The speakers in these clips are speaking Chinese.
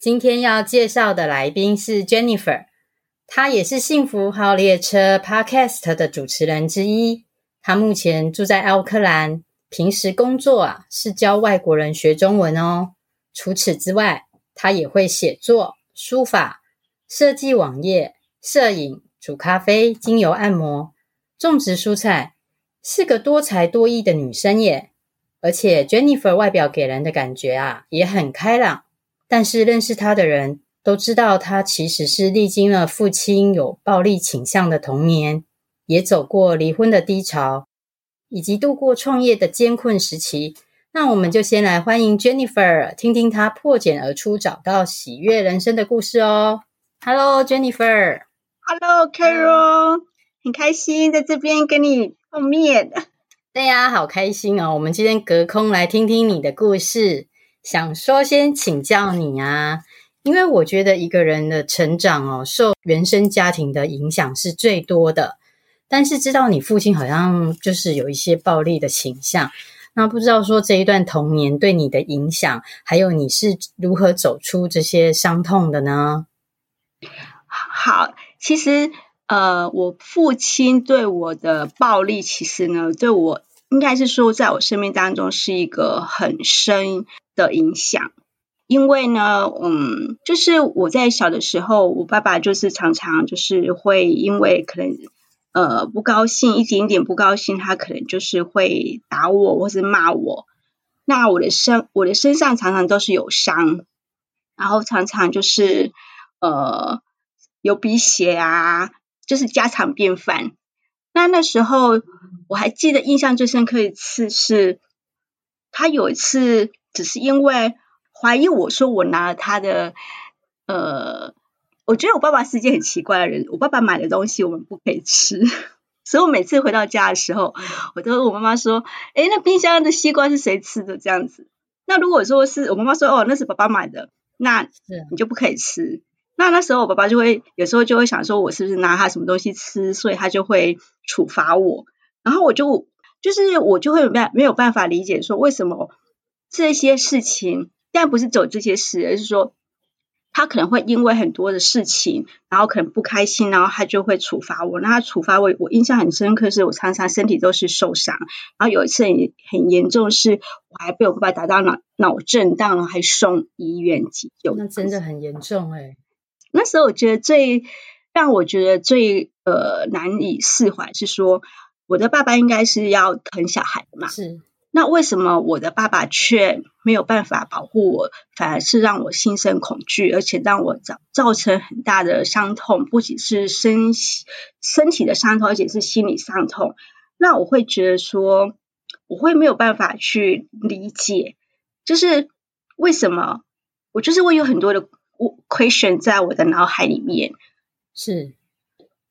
今天要介绍的来宾是 Jennifer，她也是幸福号列车 Podcast 的主持人之一。她目前住在奥克兰，平时工作啊是教外国人学中文哦。除此之外，她也会写作、书法、设计网页、摄影、煮咖啡、精油按摩、种植蔬菜，是个多才多艺的女生耶。而且 Jennifer 外表给人的感觉啊也很开朗。但是认识他的人都知道，他其实是历经了父亲有暴力倾向的童年，也走过离婚的低潮，以及度过创业的艰困时期。那我们就先来欢迎 Jennifer，听听她破茧而出，找到喜悦人生的故事哦。Hello，Jennifer。Hello，Carol。很开心在这边跟你碰面。对呀，好开心哦。我们今天隔空来听听你的故事。想说先请教你啊，因为我觉得一个人的成长哦，受原生家庭的影响是最多的。但是知道你父亲好像就是有一些暴力的倾向，那不知道说这一段童年对你的影响，还有你是如何走出这些伤痛的呢？好，其实呃，我父亲对我的暴力，其实呢，对我应该是说，在我生命当中是一个很深的影响，因为呢，嗯，就是我在小的时候，我爸爸就是常常就是会因为可能呃不高兴，一点点不高兴，他可能就是会打我或是骂我。那我的身我的身上常常都是有伤，然后常常就是呃有鼻血啊，就是家常便饭。那那时候我还记得印象最深刻一次是，他有一次。只是因为怀疑我说我拿了他的，呃，我觉得我爸爸是一件很奇怪的人。我爸爸买的东西我们不可以吃，所以我每次回到家的时候，我都问我妈妈说：“哎，那冰箱的西瓜是谁吃的？”这样子。那如果说是我妈妈说：“哦，那是爸爸买的”，那你就不可以吃。那那时候我爸爸就会有时候就会想说，我是不是拿他什么东西吃，所以他就会处罚我。然后我就就是我就会没没有办法理解说为什么。这些事情，但不是走这些事，而是说他可能会因为很多的事情，然后可能不开心，然后他就会处罚我。那他处罚我，我印象很深刻，是我常常身体都是受伤。然后有一次很很严重，是我还被我爸爸打到脑脑震荡了，还送医院急救。那真的很严重哎。那时候我觉得最让我觉得最呃难以释怀是说，我的爸爸应该是要疼小孩的嘛。是。那为什么我的爸爸却没有办法保护我，反而是让我心生恐惧，而且让我造造成很大的伤痛，不仅是身身体的伤痛，而且是心理伤痛。那我会觉得说，我会没有办法去理解，就是为什么我就是会有很多的 question 在我的脑海里面。是，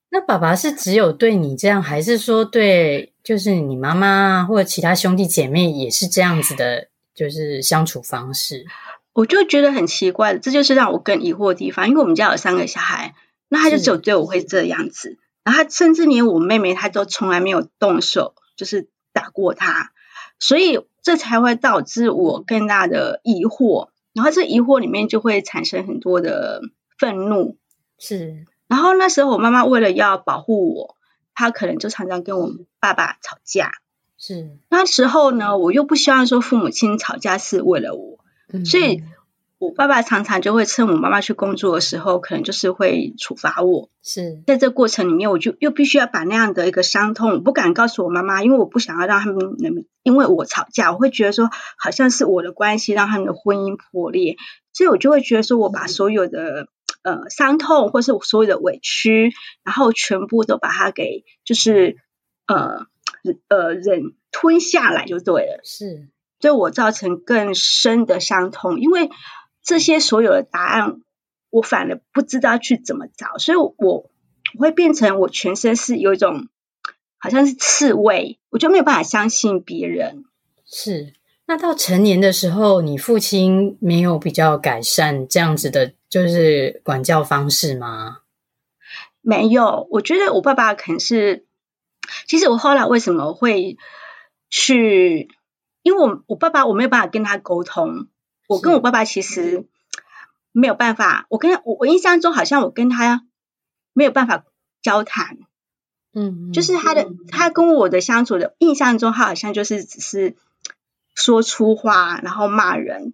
那爸爸是只有对你这样，还是说对？就是你妈妈或者其他兄弟姐妹也是这样子的，就是相处方式，我就觉得很奇怪，这就是让我更疑惑的地方。因为我们家有三个小孩，那他就只有对我会这样子，然后他甚至连我妹妹，他都从来没有动手，就是打过他，所以这才会导致我更大的疑惑。然后这疑惑里面就会产生很多的愤怒，是。然后那时候我妈妈为了要保护我。他可能就常常跟我爸爸吵架，是那时候呢，我又不希望说父母亲吵架是为了我，嗯、所以我爸爸常常就会趁我妈妈去工作的时候，可能就是会处罚我。是在这过程里面，我就又必须要把那样的一个伤痛，我不敢告诉我妈妈，因为我不想要让他们能因为我吵架，我会觉得说好像是我的关系让他们的婚姻破裂，所以我就会觉得说我把所有的。呃，伤痛或是所有的委屈，然后全部都把它给就是呃呃忍吞下来就对了，是对我造成更深的伤痛，因为这些所有的答案我反而不知道去怎么找，所以我我会变成我全身是有一种好像是刺猬，我就没有办法相信别人。是，那到成年的时候，你父亲没有比较改善这样子的，就是管教方式吗？没有，我觉得我爸爸可能是，其实我后来为什么会去，因为我我爸爸我没有办法跟他沟通，我跟我爸爸其实。没有办法，我跟他，我我印象中好像我跟他没有办法交谈，嗯，就是他的他跟我的相处的印象中，他好像就是只是说粗话，然后骂人，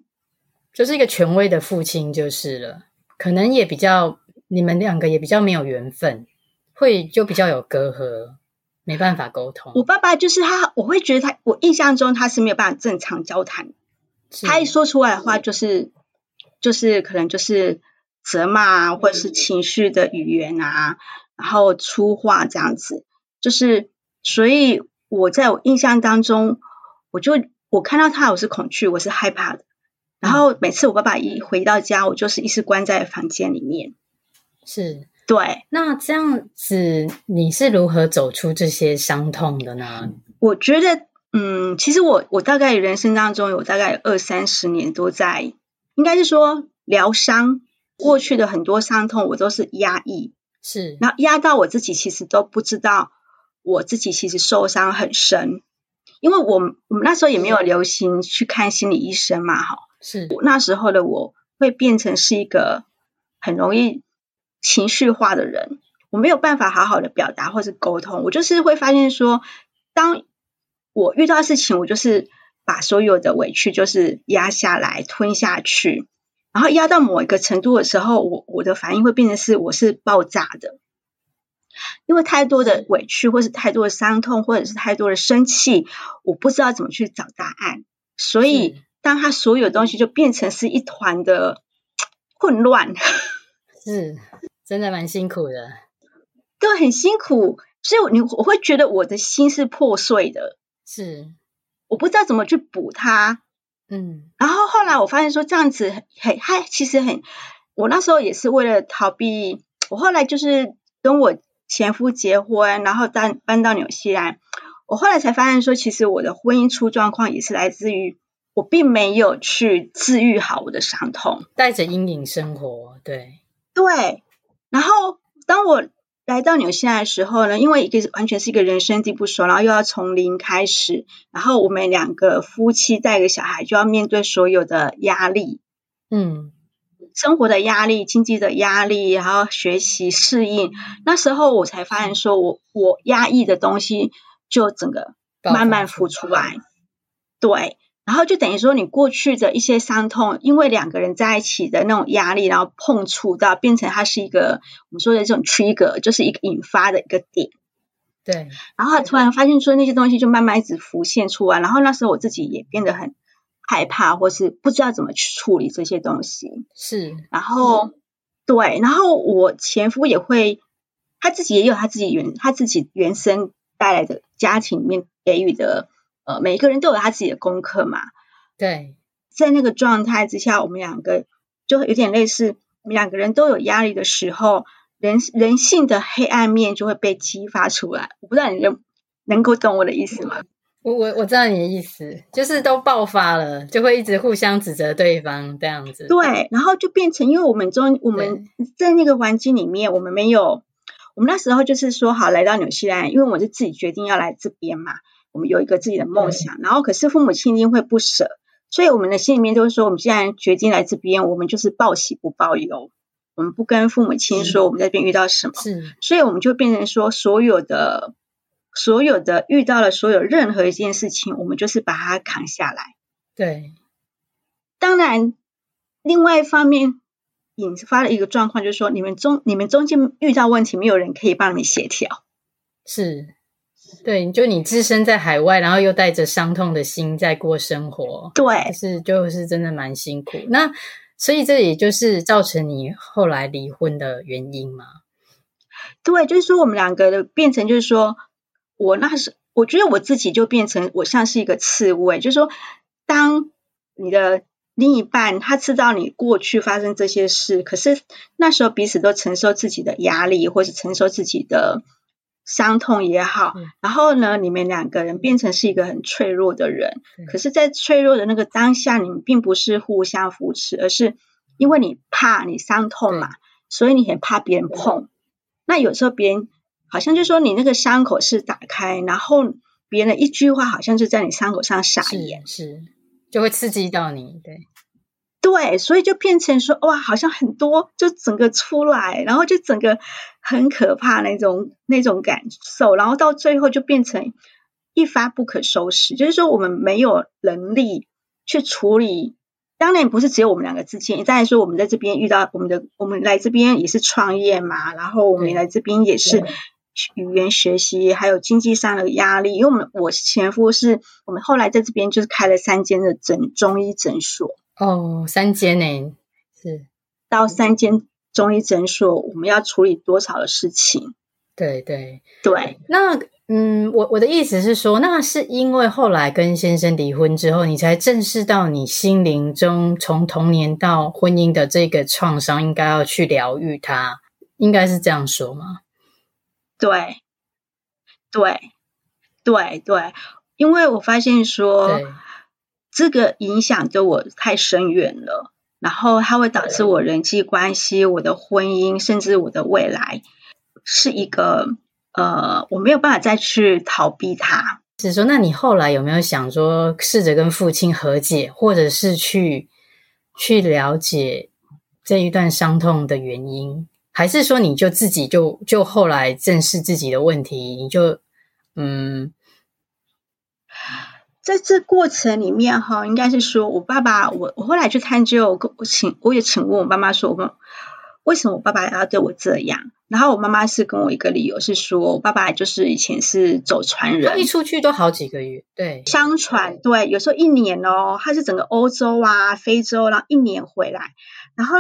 就是一个权威的父亲就是了。可能也比较你们两个也比较没有缘分，会就比较有隔阂，没办法沟通。我爸爸就是他，我会觉得他，我印象中他是没有办法正常交谈，他一说出来的话就是。就是可能就是责骂啊，或者是情绪的语言啊，然后粗话这样子，就是所以我在我印象当中，我就我看到他，我是恐惧，我是害怕的。然后每次我爸爸一回到家，我就是一直关在房间里面。是，对。那这样子，你是如何走出这些伤痛的呢？我觉得，嗯，其实我我大概人生当中有大概二三十年都在。应该是说疗伤，过去的很多伤痛我都是压抑，是，然后压到我自己其实都不知道我自己其实受伤很深，因为我们我们那时候也没有流行去看心理医生嘛，哈，是，那时候的我会变成是一个很容易情绪化的人，我没有办法好好的表达或是沟通，我就是会发现说，当我遇到事情，我就是。把所有的委屈就是压下来吞下去，然后压到某一个程度的时候，我我的反应会变成是我是爆炸的，因为太多的委屈，或是太多的伤痛，或者是太多的生气，我不知道怎么去找答案，所以当他所有东西就变成是一团的混乱，是真的蛮辛苦的，对，很辛苦，所以你我会觉得我的心是破碎的，是。我不知道怎么去补它，嗯，然后后来我发现说这样子很，还其实很，我那时候也是为了逃避。我后来就是跟我前夫结婚，然后搬搬到纽西兰。我后来才发现说，其实我的婚姻出状况也是来自于我并没有去治愈好我的伤痛，带着阴影生活。对对，然后当我。来到纽西兰的时候呢，因为一个完全是一个人生地不熟，然后又要从零开始，然后我们两个夫妻带个小孩，就要面对所有的压力，嗯，生活的压力、经济的压力，然后学习适应。那时候我才发现，说我我压抑的东西就整个慢慢浮出来，对。然后就等于说，你过去的一些伤痛，因为两个人在一起的那种压力，然后碰触到，变成它是一个我们说的这种 trigger，就是一个引发的一个点。对。然后突然发现说那些东西就慢慢一直浮现出来，然后那时候我自己也变得很害怕，或是不知道怎么去处理这些东西。是。然后对，然后我前夫也会，他自己也有他自己原他自己原生带来的家庭里面给予的。呃，每一个人都有他自己的功课嘛。对，在那个状态之下，我们两个就有点类似，我们两个人都有压力的时候，人人性的黑暗面就会被激发出来。我不知道你能能够懂我的意思吗？我我我知道你的意思，就是都爆发了，就会一直互相指责对方这样子。对，然后就变成，因为我们中我们在那个环境里面，我们没有，我们那时候就是说好来到纽西兰，因为我是自己决定要来这边嘛。我们有一个自己的梦想，然后可是父母亲一定会不舍，所以我们的心里面就是说，我们既然决定来这边，我们就是报喜不报忧，我们不跟父母亲说我们在这边遇到什么，是，所以我们就变成说，所有的、所有的遇到了所有任何一件事情，我们就是把它扛下来。对，当然，另外一方面引发了一个状况，就是说，你们中你们中间遇到问题，没有人可以帮你协调，是。对，就你置身在海外，然后又带着伤痛的心在过生活，对，是就是真的蛮辛苦。那所以这也就是造成你后来离婚的原因吗？对，就是说我们两个的变成，就是说我那时我觉得我自己就变成我像是一个刺猬，就是说当你的另一半他知道你过去发生这些事，可是那时候彼此都承受自己的压力，或是承受自己的伤痛也好，嗯、然后呢，你们两个人变成是一个很脆弱的人。嗯、可是，在脆弱的那个当下，你们并不是互相扶持，而是因为你怕你伤痛嘛，所以你很怕别人碰。那有时候别人好像就说你那个伤口是打开，然后别人的一句话好像就在你伤口上撒盐，是。是就会刺激到你，对，对，所以就变成说，哇，好像很多就整个出来，然后就整个很可怕那种那种感受，然后到最后就变成一发不可收拾。就是说，我们没有能力去处理。当然不是只有我们两个之间，再来说，我们在这边遇到我们的，我们来这边也是创业嘛，然后我们来这边也是。语言学习还有经济上的压力，因为我们我前夫是我们后来在这边就是开了三间的诊中医诊所哦，三间呢是到三间中医诊所，我们要处理多少的事情？对对对。那嗯，我我的意思是说，那是因为后来跟先生离婚之后，你才正视到你心灵中从童年到婚姻的这个创伤，应该要去疗愈它，应该是这样说吗？对，对，对，对，因为我发现说，对这个影响对我太深远了，然后它会导致我人际关系、我的婚姻，甚至我的未来，是一个呃，我没有办法再去逃避它。是说，那你后来有没有想说，试着跟父亲和解，或者是去去了解这一段伤痛的原因？还是说，你就自己就就后来正视自己的问题，你就嗯，在这过程里面哈，应该是说我爸爸，我我后来去探究，我请我也请问我妈妈说，我为什么我爸爸要对我这样？然后我妈妈是跟我一个理由是说，我爸爸就是以前是走船人，他一出去都好几个月，对，相传对，有时候一年哦，他是整个欧洲啊、非洲，然后一年回来，然后。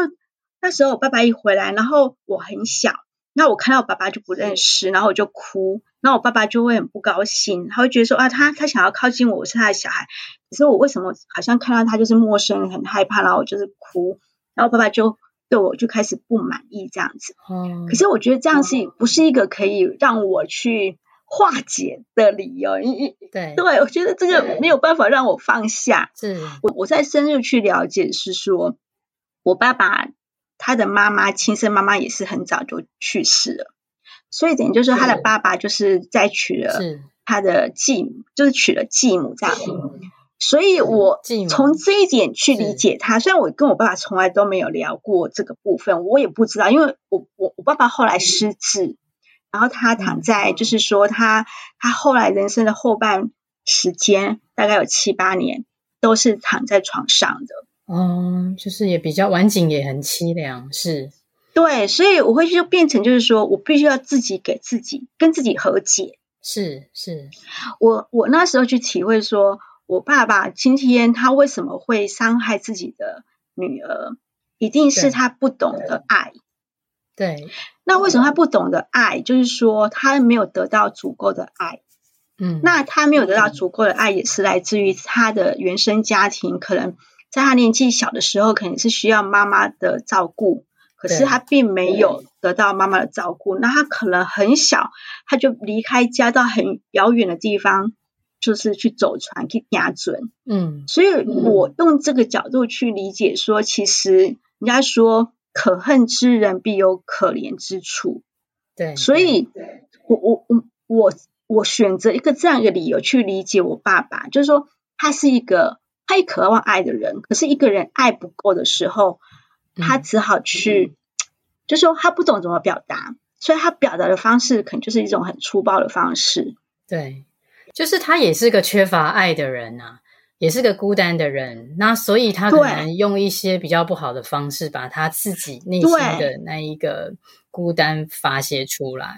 那时候我爸爸一回来，然后我很小，那我看到我爸爸就不认识，然后我就哭，然后我爸爸就会很不高兴，他会觉得说啊，他他想要靠近我，我是他的小孩，可是我为什么好像看到他就是陌生人，很害怕，然后我就是哭，然后爸爸就对我就开始不满意这样子。嗯，可是我觉得这样是不是一个可以让我去化解的理由？因对，对，我觉得这个没有办法让我放下。是我我在深入去了解，是说我爸爸。他的妈妈，亲生妈妈也是很早就去世了，所以等于就是说他的爸爸就是在娶了他的继母，就是娶了继母这样。所以我从这一点去理解他，虽然我跟我爸爸从来都没有聊过这个部分，我也不知道，因为我我我爸爸后来失智，然后他躺在，就是说他他后来人生的后半时间，大概有七八年都是躺在床上的。哦，就是也比较晚景，也很凄凉，是。对，所以我会就变成就是说我必须要自己给自己跟自己和解。是是，我我那时候去体会说，我爸爸今天他为什么会伤害自己的女儿，一定是他不懂得爱。对。对。那为什么他不懂得爱？就是说他没有得到足够的爱。嗯。那他没有得到足够的爱，也是来自于他的原生家庭可能。在他年纪小的时候，肯定是需要妈妈的照顾，可是他并没有得到妈妈的照顾。那他可能很小，他就离开家到很遥远的地方，就是去走船去压准。嗯，所以我用这个角度去理解说，其实人家说可恨之人必有可怜之处。对，所以我我我我我选择一个这样一个理由去理解我爸爸，就是说他是一个。他也渴望爱的人，可是一个人爱不够的时候，他只好去，嗯、就是说他不懂怎么表达，所以他表达的方式可能就是一种很粗暴的方式。对，就是他也是个缺乏爱的人啊，也是个孤单的人，那所以他可能用一些比较不好的方式，把他自己内心的那一个孤单发泄出来。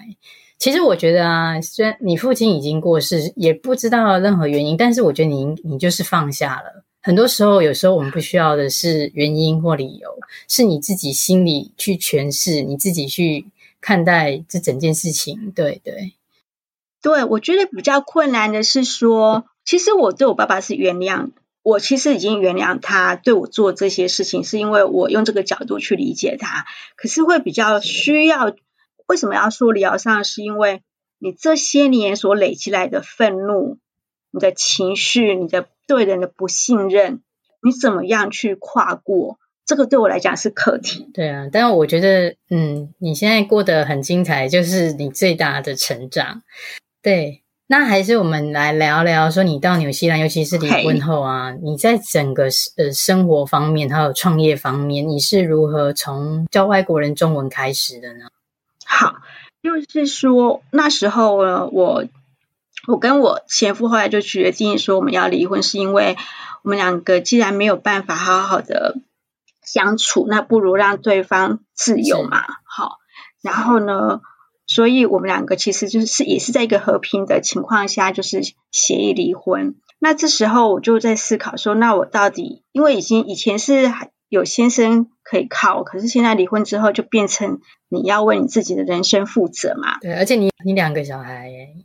其实我觉得啊，虽然你父亲已经过世，也不知道任何原因，但是我觉得你你就是放下了。很多时候，有时候我们不需要的是原因或理由，是你自己心里去诠释，你自己去看待这整件事情。对对对，我觉得比较困难的是说，其实我对我爸爸是原谅我其实已经原谅他对我做这些事情，是因为我用这个角度去理解他。可是会比较需要，为什么要说疗伤？是因为你这些年所累积来的愤怒、你的情绪、你的对人的不信任，你怎么样去跨过？这个对我来讲是课题。对啊，但是我觉得，嗯，你现在过得很精彩，就是你最大的成长。对，那还是我们来聊聊，说你到纽西兰，尤其是离婚后啊.你在整个呃生活方面，还有创业方面，你是如何从教外国人中文开始的呢？好，就是说那时候呢，我我跟我前夫后来就决定说我们要离婚，是因为我们两个既然没有办法好好的。相处，那不如让对方自由嘛。好，然后呢，所以我们两个其实就是也是在一个和平的情况下，就是协议离婚。那这时候我就在思考说，那我到底因为已经以前是有先生可以靠，可是现在离婚之后就变成你要为你自己的人生负责嘛。对，而且你你两个小孩耶，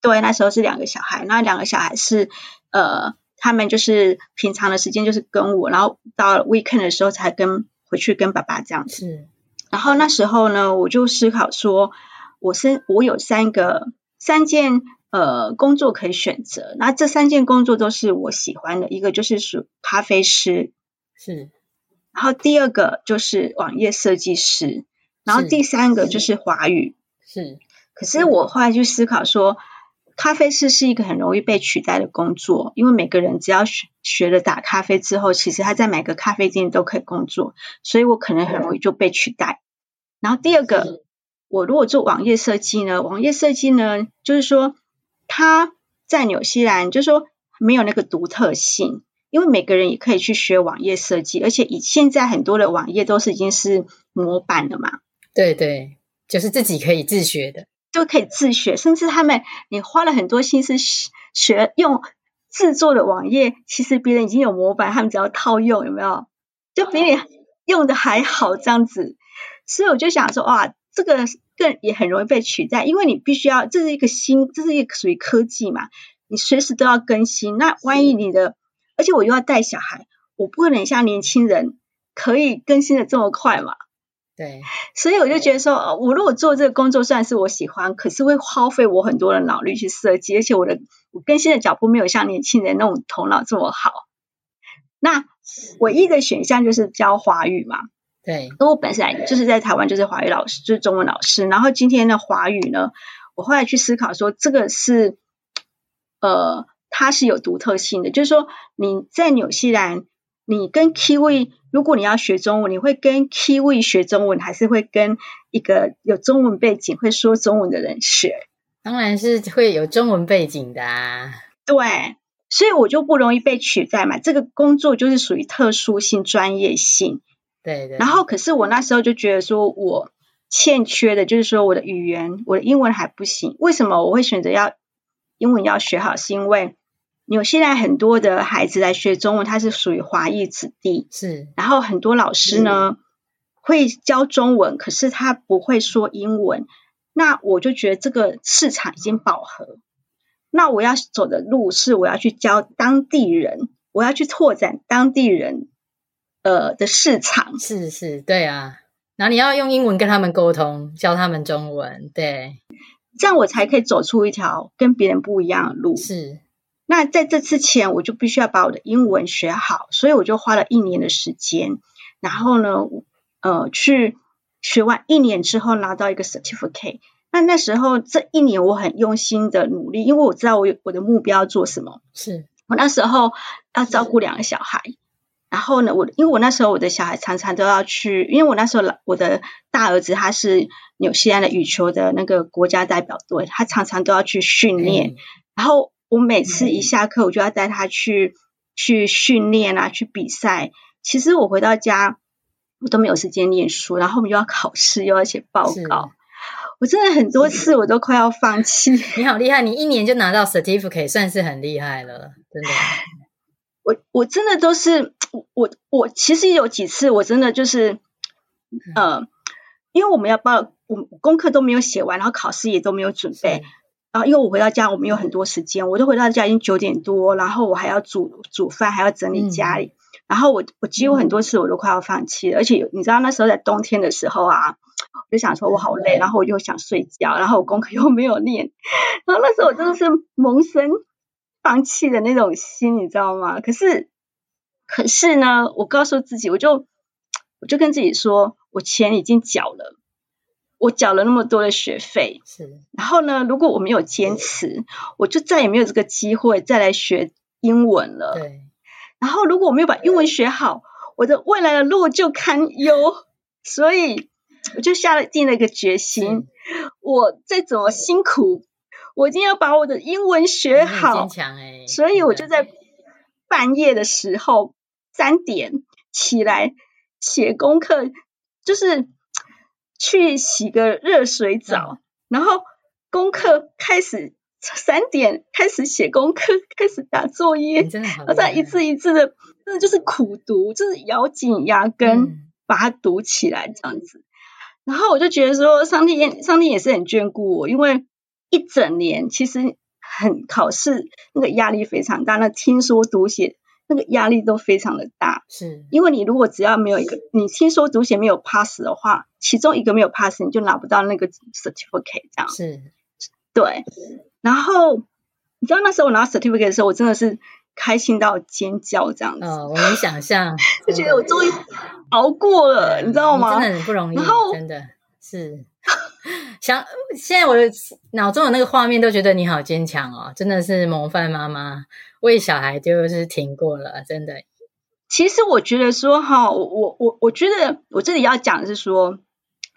对，那时候是两个小孩，那两个小孩是呃。他们就是平常的时间就是跟我，然后到 weekend 的时候才跟回去跟爸爸这样子。是。然后那时候呢，我就思考说，我是我有三个三件呃工作可以选择，那这三件工作都是我喜欢的，一个就是属咖啡师，是。然后第二个就是网页设计师，然后第三个就是华语，是。是。可是我后来去思考说。咖啡师是一个很容易被取代的工作，因为每个人只要学学了打咖啡之后，其实他在每个咖啡店都可以工作，所以我可能很容易就被取代。然后第二个，我如果做网页设计呢？网页设计呢，就是说他在纽西兰，就是说没有那个独特性，因为每个人也可以去学网页设计，而且以现在很多的网页都是已经是模板了嘛。对对，就是自己可以自学的。都可以自学，甚至他们你花了很多心思学用制作的网页，其实别人已经有模板，他们只要套用，有没有？就比你用的还好这样子。所以我就想说，哇，这个更也很容易被取代，因为你必须要，这是一个新，这是一个属于科技嘛，你随时都要更新。那万一你的，而且我又要带小孩，我不可能像年轻人可以更新的这么快嘛。对，所以我就觉得说，我如果做这个工作，虽然是我喜欢，可是会耗费我很多的脑力去设计，而且我的我更新的脚步没有像年轻人那种头脑这么好。那唯一的选项就是教华语嘛。对，因为我本身就是在台湾就是华语老师，就是中文老师。然后今天的华语呢，我后来去思考说，这个是呃，它是有独特性的，就是说你在纽西兰。你跟 Kiwi，如果你要学中文，你会跟 Kiwi 学中文，还是会跟一个有中文背景、会说中文的人学？当然是会有中文背景的啊。对，所以我就不容易被取代嘛。这个工作就是属于特殊性、专业性。对对。然后，可是我那时候就觉得说，我欠缺的就是说我的语言，我的英文还不行。为什么我会选择要英文要学好？是因为有现在很多的孩子来学中文，他是属于华裔子弟，是。然后很多老师呢会教中文，可是他不会说英文。那我就觉得这个市场已经饱和。那我要走的路是我要去教当地人，我要去拓展当地人呃的市场。是是，对啊。然后你要用英文跟他们沟通，教他们中文，对。这样我才可以走出一条跟别人不一样的路。是。那在这之前，我就必须要把我的英文学好，所以我就花了一年的时间。然后呢，呃，去学完一年之后拿到一个 certificate。那那时候这一年我很用心的努力，因为我知道我有我的目标要做什么。是我那时候要照顾两个小孩，然后呢，我因为我那时候我的小孩常常都要去，因为我那时候我的大儿子他是纽西兰的羽球的那个国家代表队，他常常都要去训练，嗯、然后。我每次一下课，我就要带他去去训练啊，去比赛。其实我回到家，我都没有时间念书，然后我们又要考试，又要写报告。我真的很多次我都快要放弃。你好厉害，你一年就拿到 certificate，算是很厉害了，真的。我我真的都是我我其实有几次我真的就是，呃，因为我们要报，我功课都没有写完，然后考试也都没有准备。然后因为我回到家，我们有很多时间，我都回到家已经九点多，然后我还要煮煮饭，还要整理家里，嗯、然后我我几乎很多次我都快要放弃了，而且你知道那时候在冬天的时候啊，我就想说我好累，然后我就想睡觉，然后我功课又没有练，然后那时候我真的是萌生放弃的那种心，你知道吗？可是可是呢，我告诉自己，我就我就跟自己说，我钱已经缴了。我缴了那么多的学费，是。然后呢，如果我没有坚持，我就再也没有这个机会再来学英文了。对。然后，如果我没有把英文学好，我的未来的路就堪忧。所以，我就下了定了一个决心，我再怎么辛苦，我一定要把我的英文学好。坚强欸。所以，我就在半夜的时候三点起来写功课，就是。去洗个热水澡，嗯、然后功课开始三点开始写功课，开始打作业，然后再一字一字的，真的就是苦读，就是咬紧牙根把它读起来这样子。嗯、然后我就觉得说，上帝也上帝也是很眷顾我，因为一整年其实很考试那个压力非常大，那听说读写。那个压力都非常的大，是因为你如果只要没有一个，你听说读写没有 pass 的话，其中一个没有 pass，你就拿不到那个 certificate，这样是，对。然后你知道那时候我拿 certificate 的时候，我真的是开心到尖叫这样子。哦，我能想象，就觉得我终于熬过了，你知道吗？真的很不容易，然后真的是想现在我的脑中有那个画面，都觉得你好坚强哦，真的是模范妈妈。为小孩就是停过了，真的。其实我觉得说哈，我我我觉得我这里要讲的是说，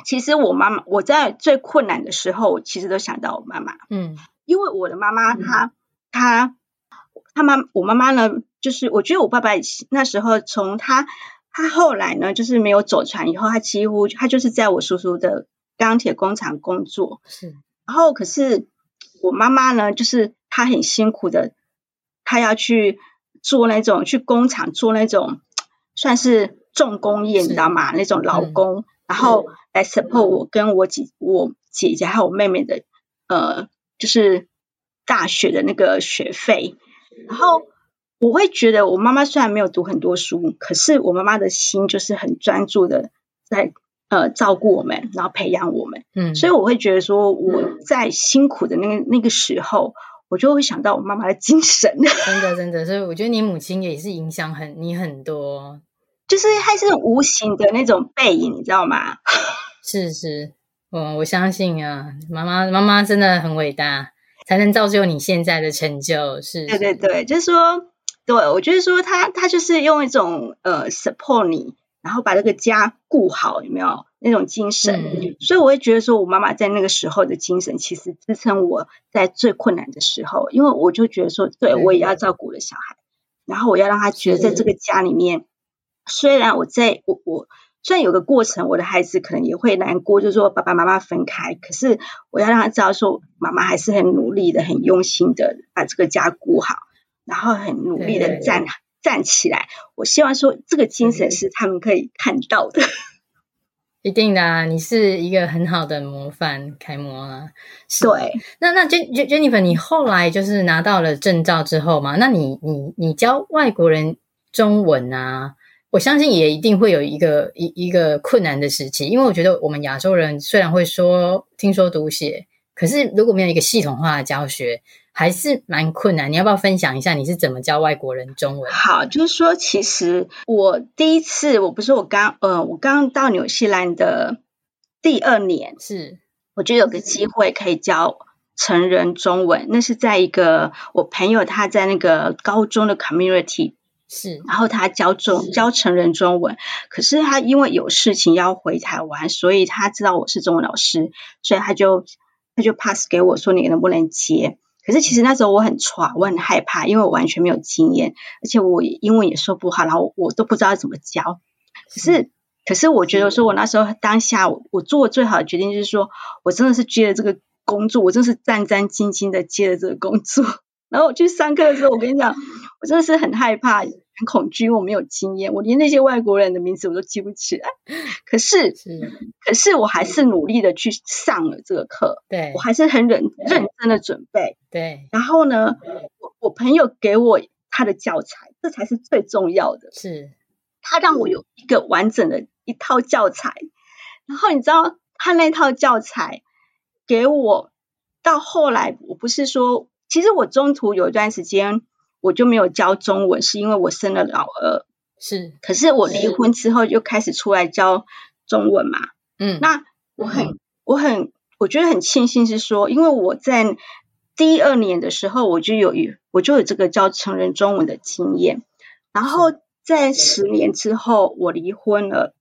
其实我妈妈我在最困难的时候，其实都想到我妈妈。嗯，因为我的妈妈她她她妈我妈妈呢，就是我觉得我爸爸那时候从他他后来呢，就是没有走船以后，他几乎他就是在我叔叔的钢铁工厂工作。是，然后可是我妈妈呢，就是她很辛苦的。他要去做那种去工厂做那种算是重工业，你知道吗？那种劳工，嗯、然后来 support 我跟我姐、我姐姐还有我妹妹的呃，就是大学的那个学费。然后我会觉得，我妈妈虽然没有读很多书，可是我妈妈的心就是很专注的在呃照顾我们，然后培养我们。嗯，所以我会觉得说我在辛苦的那个那个时候。我就会想到我妈妈的精神，真的真的，所以我觉得你母亲也是影响很你很多，就是还是无形的那种背影，你知道吗？是是，我我相信啊，妈妈妈妈真的很伟大，才能造就你现在的成就。是，是，对对对，就是说，对我觉得说他他就是用一种呃 support 你，然后把这个家顾好，有没有？那种精神，嗯、所以我会觉得说，我妈妈在那个时候的精神，其实支撑我在最困难的时候，因为我就觉得说，对，我也要照顾我的小孩，嗯、然后我要让他觉得在这个家里面，虽然我在我我虽然有个过程，我的孩子可能也会难过，就是说爸爸妈妈分开，可是我要让他知道说，妈妈还是很努力的、很用心的把这个家顾好，然后很努力的站站起来。我希望说，这个精神是他们可以看到的。一定的啊，你是一个很好的模范楷模啊。对，那那 Jennifer，你后来就是拿到了证照之后嘛，那你你你教外国人中文啊，我相信也一定会有一个一一个困难的时期，因为我觉得我们亚洲人虽然会说听说读写，可是如果没有一个系统化的教学。还是蛮困难，你要不要分享一下你是怎么教外国人中文？好，就是说，其实我第一次，我不是我刚，呃，我刚到纽西兰的第二年，是我就有个机会可以教成人中文，那是在一个我朋友他在那个高中的 community，是，然后他教中教成人中文，可是他因为有事情要回台湾，所以他知道我是中文老师，所以他就他就 pass 给我说，你能不能接？可是其实那时候我很挫，我很害怕，因为我完全没有经验，而且我英文也说不好，然后我都不知道怎么教。可是，可是我觉得说，我那时候当下我，我做最好的决定就是说，我真的是接了这个工作，我真的是战战兢兢的接了这个工作。然后我去上课的时候，我跟你讲，我真的是很害怕，很恐惧，因为我没有经验，我连那些外国人的名字我都记不起来。可是，是可是我还是努力的去上了这个课。对，我还是很认认真的准备。对，然后呢，我我朋友给我他的教材，这才是最重要的。是，他让我有一个完整的一套教材。然后你知道，他那套教材给我到后来，我不是说，其实我中途有一段时间。我就没有教中文，是因为我生了老二。是，可是我离婚之后就开始出来教中文嘛。嗯，那我很，我很，我觉得很庆幸是说，因为我在第二年的时候，我就有一，我就有这个教成人中文的经验。然后在十年之后，我离婚了，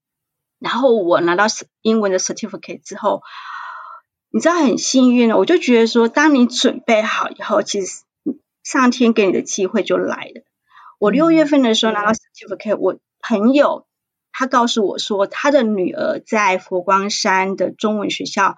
然后我拿到英文的 certificate 之后，你知道很幸运了，我就觉得说，当你准备好以后，其实。上天给你的机会就来了。我六月份的时候拿到 certificate，我朋友他告诉我说，他的女儿在佛光山的中文学校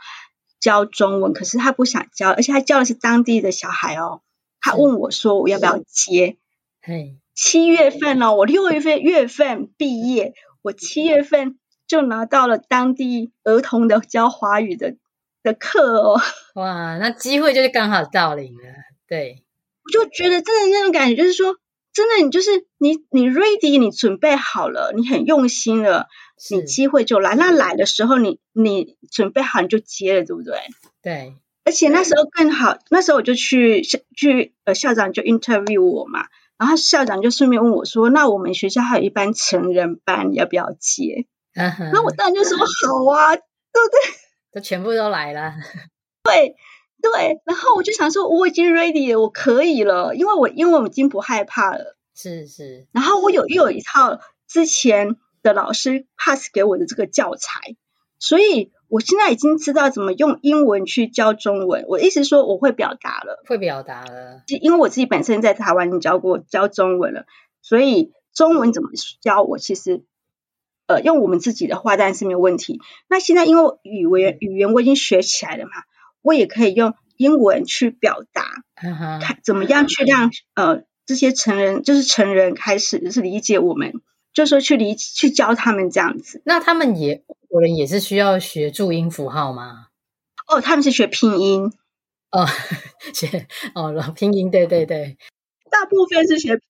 教中文，可是他不想教，而且他教的是当地的小孩哦。他问我说，我要不要接？嘿，七月份哦，我六月份月份毕业，我七月份就拿到了当地儿童的教华语的的课哦。哇，那机会就是刚好到临了，对。我就觉得真的那种感觉，就是说，真的你就是你你 ready，你准备好了，你很用心了，你机会就来。那来的时候你，你你准备好你就接了，对不对？对。而且那时候更好，那时候我就去去呃校长就 interview 我嘛，然后校长就顺便问我说：“那我们学校还有一班成人班，你要不要接？”那我当然就说好啊，对不对？都全部都来了。对。对，然后我就想说，我已经 ready 了，我可以了，因为我因为我已经不害怕了。是是。然后我有又有一套之前的老师 pass 给我的这个教材，所以我现在已经知道怎么用英文去教中文。我意思说，我会表达了，会表达了。因为我自己本身在台湾已经教过教中文了，所以中文怎么教，我其实呃用我们自己的话当然是没有问题。那现在因为语言语言我已经学起来了嘛。我也可以用英文去表达，看、uh. 怎么样去让呃这些成人，就是成人开始就是理解我们，就是说去理去教他们这样子。那他们也国人也是需要学注音符号吗？哦，他们是学拼音。哦，学哦拼音，对对对，大部分是学。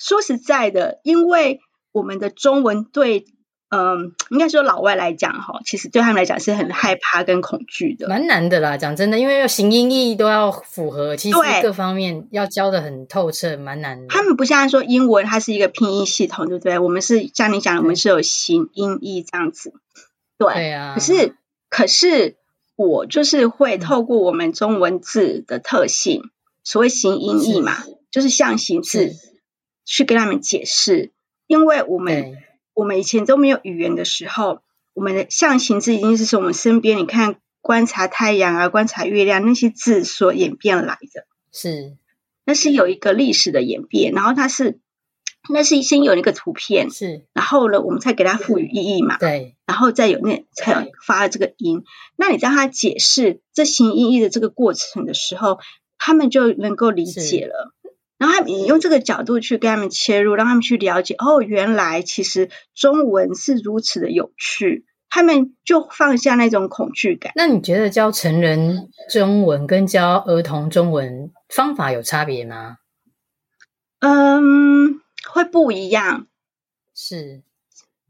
说实在的，因为我们的中文对。嗯，应该说老外来讲哈，其实对他们来讲是很害怕跟恐惧的，蛮难的啦。讲真的，因为要形音义都要符合，其实各方面要教的很透彻，蛮难的。他们不像说英文，它是一个拼音系统，对不对？我们是像你讲的，我们是有形音义这样子。对，对啊。可是，可是我就是会透过我们中文字的特性，嗯、所谓形音义嘛，是就是象形字，去跟他们解释，因为我们。我们以前都没有语言的时候，我们的象形字已经是从我们身边，你看观察太阳啊，观察月亮那些字所演变来的。是，那是有一个历史的演变，然后它是，那是先有一个图片，是，然后呢，我们才给它赋予意义嘛。对，然后再有那才有发了这个音。那你让他解释这形音义的这个过程的时候，他们就能够理解了。然后他们你用这个角度去跟他们切入，让他们去了解哦，原来其实中文是如此的有趣，他们就放下那种恐惧感。那你觉得教成人中文跟教儿童中文方法有差别吗？嗯，会不一样。是，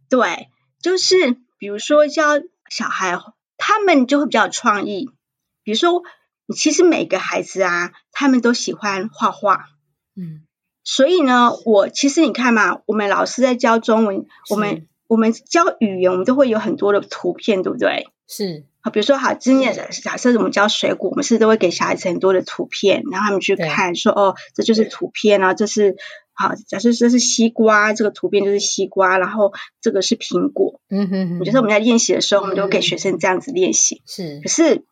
对，就是比如说教小孩，他们就会比较有创意。比如说，其实每个孩子啊，他们都喜欢画画。嗯，所以呢，我其实你看嘛，我们老师在教中文，我们我们教语言，我们都会有很多的图片，对不对？是，好，比如说好，今天假设我们教水果，我们是都会给小孩子很多的图片，然后他们去看说，说哦，这就是图片啊，这是好，假设这是西瓜，这个图片就是西瓜，然后这个是苹果。嗯哼哼，我觉得我们在练习的时候，我们都会给学生这样子练习。是，可是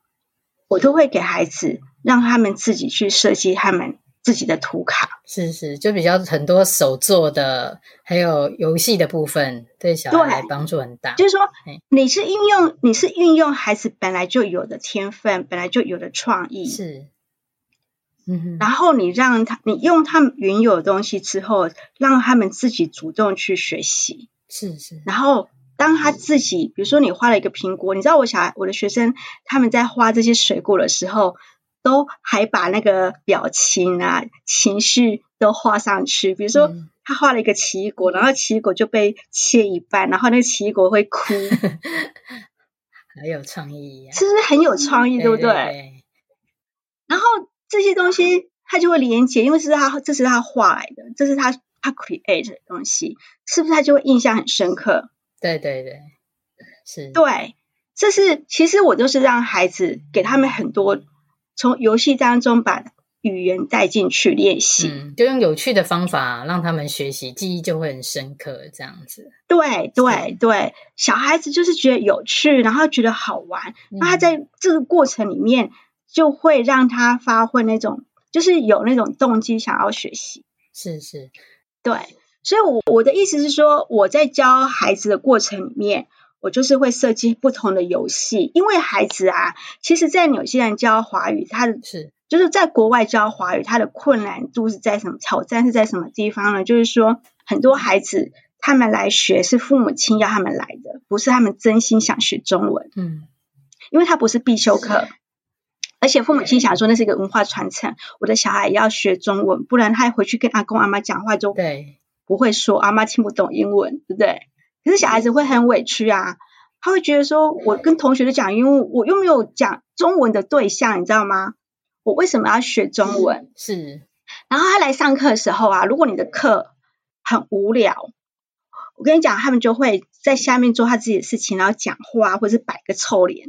我都会给孩子让他们自己去设计他们。自己的图卡是是，就比较很多手做的，还有游戏的部分，对小孩来帮助很大。就是说，你是运用你是运用孩子本来就有的天分，本来就有的创意。是，嗯哼，然后你让他，你用他们原有的东西之后，让他们自己主动去学习，是是。然后当他自己，比如说你画了一个苹果，你知道我小孩，我的学生他们在画这些水果的时候，都还把那个表情啊、情绪都画上去。比如说他画了一个奇异果，然后奇异果就被切一半，然后那个奇异果会哭，很有创意，是不是很有创意？对不对？对对对，然后。这些东西他就会连接，因为是他这是他画来的，这是他他 create 的东西，是不是他就会印象很深刻？对对对，是。对，这是其实我就是让孩子给他们很多从游戏当中把语言带进去练习，嗯，就用有趣的方法让他们学习，记忆就会很深刻，这样子。对对对，小孩子就是觉得有趣，然后觉得好玩，那、嗯、他在这个过程里面。就会让他发挥那种，就是有那种动机想要学习。是是，对。所以我，我我的意思是说，我在教孩子的过程里面，我就是会设计不同的游戏，因为孩子啊，其实，在纽西兰教华语，他的是就是在国外教华语，他的困难度是在什么？挑战是在什么地方呢？就是说，很多孩子他们来学是父母亲要他们来的，不是他们真心想学中文。嗯，因为他不是必修课。而且父母亲想说那是一个文化传承，我的小孩也要学中文，不然他回去跟阿公阿妈讲话就对不会说，阿妈听不懂英文，对不对？可是小孩子会很委屈啊，他会觉得说，我跟同学都讲英文，我又没有讲中文的对象，你知道吗？我为什么要学中文？是。然后他来上课的时候啊，如果你的课很无聊，我跟你讲，他们就会在下面做他自己的事情，然后讲话或者是摆个臭脸。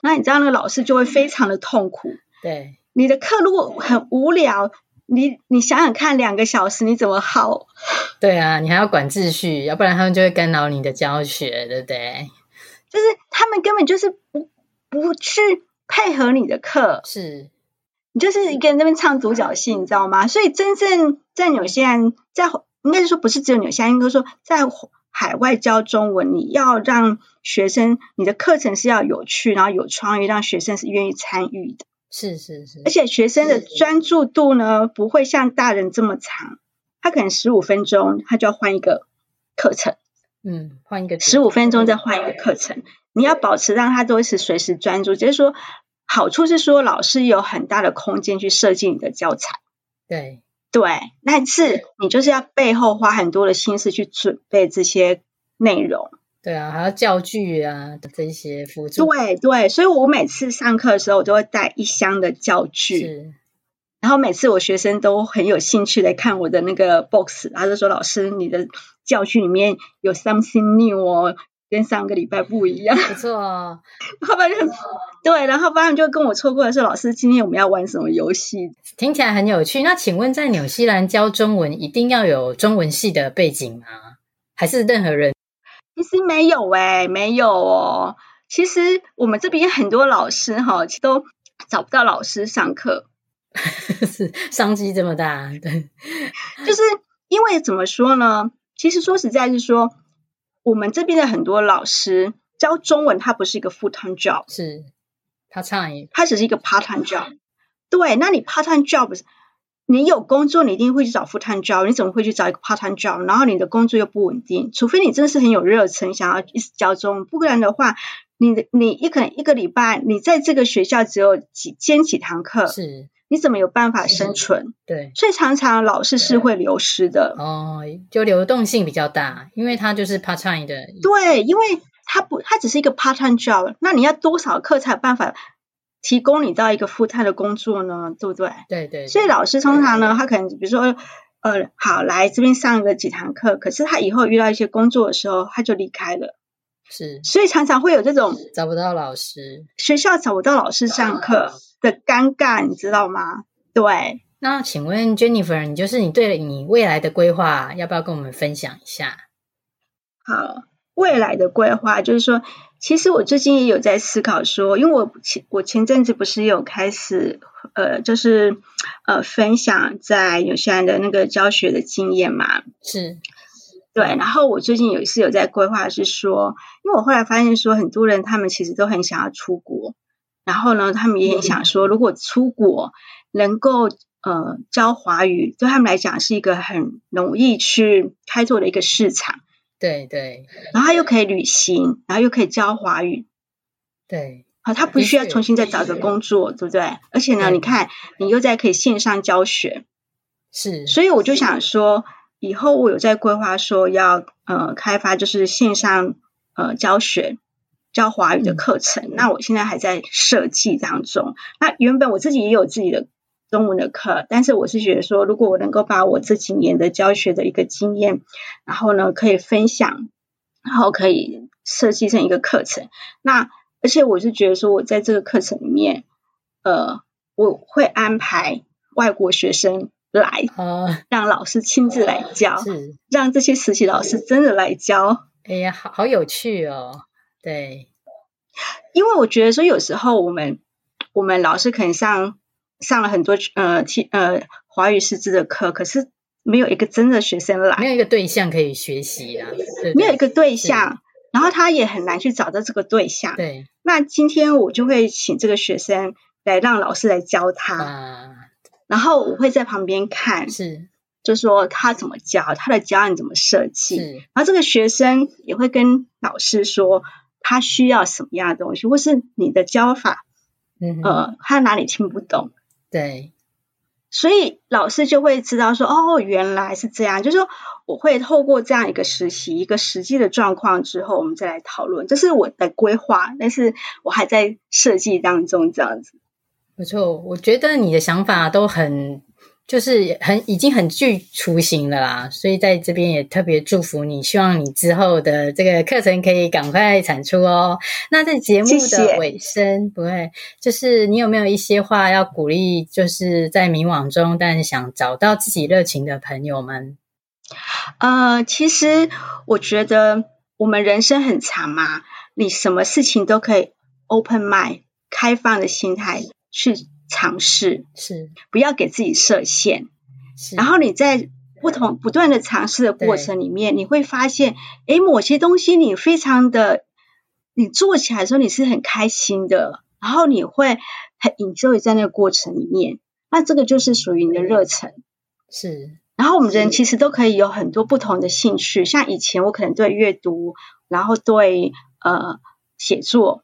那你知道那个老师就会非常的痛苦。对，你的课如果很无聊，你你想想看，两个小时你怎么耗？对啊，你还要管秩序，要不然他们就会干扰你的教学，对不对？就是他们根本就是不不去配合你的课，是你就是一个人在那边唱独角戏，你知道吗？所以真正在纽西兰，在应该是说不是只有纽西兰，应该说在。海外教中文，你要让学生，你的课程是要有趣，然后有创意，让学生是愿意参与的。是是是，而且学生的专注度呢，不会像大人这么长，他可能十五分钟他就要换一个课程。嗯，换一个十五分钟再换一个课程，你要保持让他都是随时专注。就是说，好处是说老师有很大的空间去设计你的教材。对。对，但是你就是要背后花很多的心思去准备这些内容。对啊，还要教具啊，这些辅助。对对，所以我每次上课的时候，我都会带一箱的教具。是。然后每次我学生都很有兴趣来看我的那个 box，他就说：“老师，你的教具里面有 something new 哦。”跟上个礼拜不一样，不错哦。后边就对，然后班长就跟我错过的是老师，今天我们要玩什么游戏？听起来很有趣。那请问，在纽西兰教中文一定要有中文系的背景吗？还是任何人？其实没有诶、欸、没有哦。其实我们这边很多老师哈，都找不到老师上课，是商机这么大？对，就是因为怎么说呢？其实说实在，是说。我们这边的很多老师教中文，它不是一个 full time job，是他差一，他只是一个 part time job。对，那你 part time job，你有工作，你一定会去找 full time job，你怎么会去找一个 part time job？然后你的工作又不稳定，除非你真的是很有热忱，想要一直教中，不然的话，你的你一可能一个礼拜，你在这个学校只有几兼几堂课，是。你怎么有办法生存？对，所以常常老师是会流失的。哦，就流动性比较大，因为他就是 part time 的。对，因为他不，他只是一个 part time job。那你要多少课才有办法提供你到一个 full time 的工作呢？对不对？对对，对。所以老师通常呢，他可能比如说，呃，好，来这边上个几堂课，可是他以后遇到一些工作的时候，他就离开了。是。所以常常会有这种找不到老师，学校找不到老师上课。的尴尬，你知道吗？对。那请问 Jennifer，你就是你对你未来的规划，要不要跟我们分享一下？好，未来的规划就是说，其实我最近也有在思考说，因为我前我前阵子不是有开始呃，就是呃分享在纽西兰的那个教学的经验嘛？是。对，然后我最近有一次有在规划，是说，因为我后来发现说，很多人他们其实都很想要出国。然后呢，他们也很想说，如果出国能够呃教华语，对他们来讲是一个很容易去开拓的一个市场。对对。然后他又可以旅行，然后又可以教华语。对。好，他不需要重新再找个工作，对不对？而且呢，你看，你又在可以线上教学。是。所以我就想说，以后我有在规划说要呃开发就是线上呃教学。教华语的课程，嗯，那我现在还在设计当中。那原本我自己也有自己的中文的课，但是我是觉得说，如果我能够把我这几年的教学的一个经验，然后呢可以分享，然后可以设计成一个课程。那而且我是觉得说，我在这个课程里面，呃，我会安排外国学生来，呃，让老师亲自来教，是让这些实习老师真的来教。哎呀，好好有趣哦。对，因为我觉得说有时候我们我们老师可能上上了很多呃听呃华语师资的课，可是没有一个真的学生来，没有一个对象可以学习啊，对对？没有一个对象，然后他也很难去找到这个对象。对，那今天我就会请这个学生来让老师来教他，啊、然后我会在旁边看，是，就说他怎么教，他的教案怎么设计，然后这个学生也会跟老师说。他需要什么样的东西，或是你的教法，嗯，呃，他哪里听不懂？对，所以老师就会知道说，哦，原来是这样。就是说，我会透过这样一个实习，一个实际的状况之后，我们再来讨论。这是我的规划，但是我还在设计当中，这样子。没错，我觉得你的想法都很。就是很已经很具雏形了啦，所以在这边也特别祝福你，希望你之后的这个课程可以赶快产出哦。那在节目的尾声。不会，就是你有没有一些话要鼓励，就是在迷惘中但想找到自己热情的朋友们？呃，其实我觉得我们人生很长嘛，你什么事情都可以 open mind，开放的心态去。尝试。是。不要给自己设限，是。然后你在不同不断的尝试的过程里面，你会发现，诶，某些东西你非常的，你做起来的时候你是很开心的，然后你会很 enjoy 在那个过程里面，那这个就是属于你的热忱。是，然后我们人其实都可以有很多不同的兴趣，像以前我可能对阅读，然后对呃写作。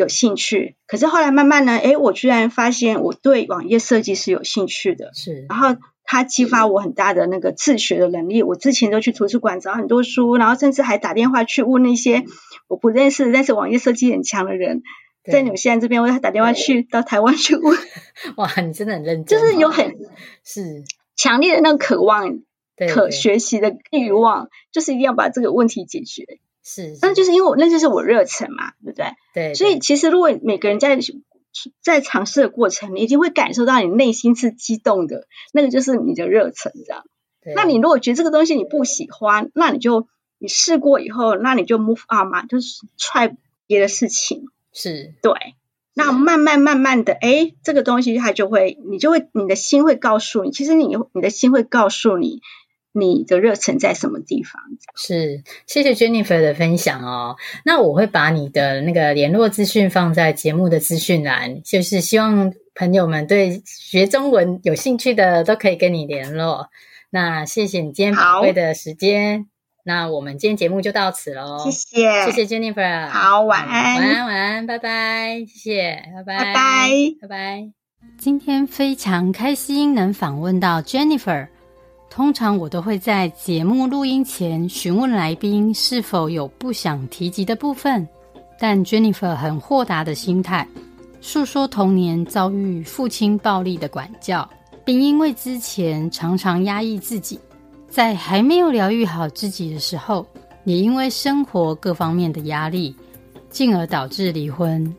有兴趣，可是后来慢慢呢，哎，我居然发现我对网页设计是有兴趣的，是。然后它激发我很大的那个自学的能力。我之前都去图书馆找很多书，然后甚至还打电话去问那些我不认识但是网页设计很强的人，在纽西兰这边，我还打电话去到台湾去问。哇，你真的很认真，就是有很是强烈的那个渴望，可学习的欲望，就是一定要把这个问题解决。是，是，那就是因为我那就是我热忱嘛，对不对？对。所以其实如果每个人在在尝试的过程，你一定会感受到你内心是激动的，那个就是你的热忱，这样。对。那你如果觉得这个东西你不喜欢，那你就你试过以后，那你就 move on 嘛，就是 try 别的事情。是。对。那慢慢慢慢的，哎，这个东西它就会，你就会，你的心会告诉你，其实你你的心会告诉你。你的热忱在什么地方？是，谢谢 Jennifer 的分享哦。那我会把你的那个联络资讯放在节目的资讯栏，就是希望朋友们对学中文有兴趣的都可以跟你联络。那谢谢你今天宝贵的时间。那我们今天节目就到此喽。谢谢，谢谢 Jennifer。好，晚安，晚安，晚安，拜拜。谢谢，拜拜，拜拜，拜拜。今天非常开心能访问到 Jennifer。通常我都会在节目录音前询问来宾是否有不想提及的部分，但 Jennifer 很豁达的心态，诉说童年遭遇父亲暴力的管教，并因为之前常常压抑自己，在还没有疗愈好自己的时候，也因为生活各方面的压力，进而导致离婚。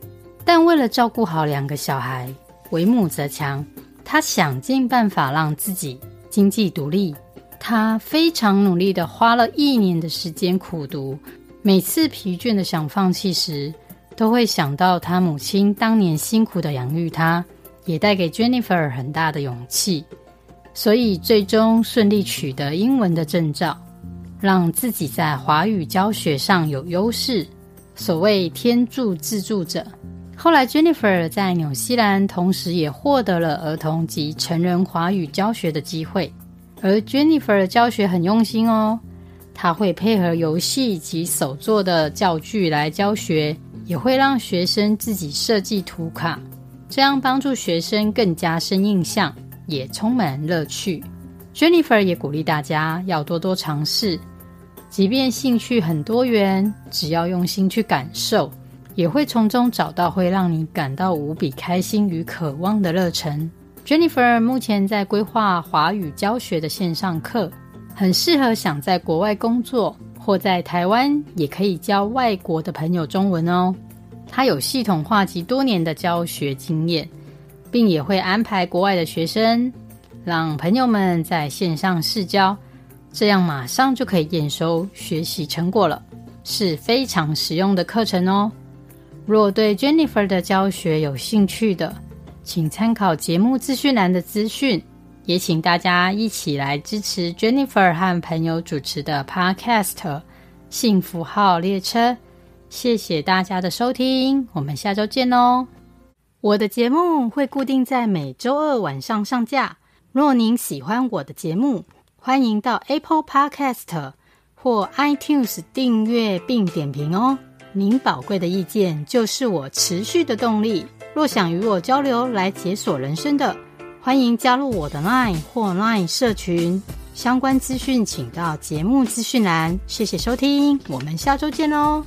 但为了照顾好两个小孩，为母则强，她想尽办法让自己。经济独立，他非常努力的花了一年的时间苦读。每次疲倦的想放弃时，都会想到他母亲当年辛苦的养育他，也带给 Jennifer 很大的勇气。所以最终顺利取得英文的证照，让自己在华语教学上有优势。所谓天助自助者，后来，Jennifer 在纽西兰同时也获得了儿童及成人华语教学的机会。而 Jennifer 的教学很用心哦，她会配合游戏及手作的教具来教学，也会让学生自己设计图卡，这样帮助学生更加深印象，也充满乐趣。Jennifer 也鼓励大家要多多尝试，即便兴趣很多元，只要用心去感受，也会从中找到会让你感到无比开心与渴望的乐程。Jennifer 目前在规划华语教学的线上课，很适合想在国外工作或在台湾也可以教外国的朋友中文哦。他有系统化及多年的教学经验，并也会安排国外的学生，让朋友们在线上试教，这样马上就可以验收学习成果了，是非常实用的课程哦。若对 Jennifer 的教学有兴趣的，请参考节目资讯栏的资讯，也请大家一起来支持 Jennifer 和朋友主持的 Podcast《幸福号列车》。谢谢大家的收听，我们下周见哦！我的节目会固定在每周二晚上上架。若您喜欢我的节目，欢迎到 Apple Podcast 或 iTunes 订阅并点评哦。您宝贵的意见就是我持续的动力。若想与我交流来解锁人生的，欢迎加入我的 Line 或 Line 社群，相关资讯请到节目资讯栏。谢谢收听，我们下周见喽！